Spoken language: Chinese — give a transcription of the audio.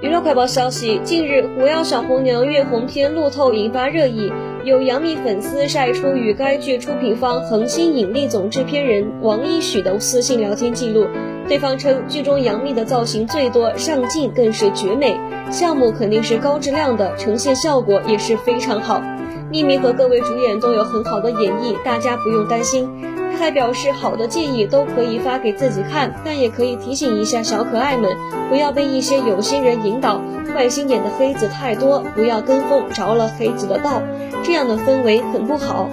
娱乐快报消息：近日，《狐妖小红娘》月红篇路透引发热议，有杨幂粉丝晒出与该剧出品方恒星引力总制片人王一许的私信聊天记录。对方称，剧中杨幂的造型最多，上镜更是绝美，项目肯定是高质量的，呈现效果也是非常好。幂幂和各位主演都有很好的演绎，大家不用担心。他还表示，好的建议都可以发给自己看，但也可以提醒一下小可爱们，不要被一些有心人引导，坏心眼的黑子太多，不要跟风着了黑子的道，这样的氛围很不好。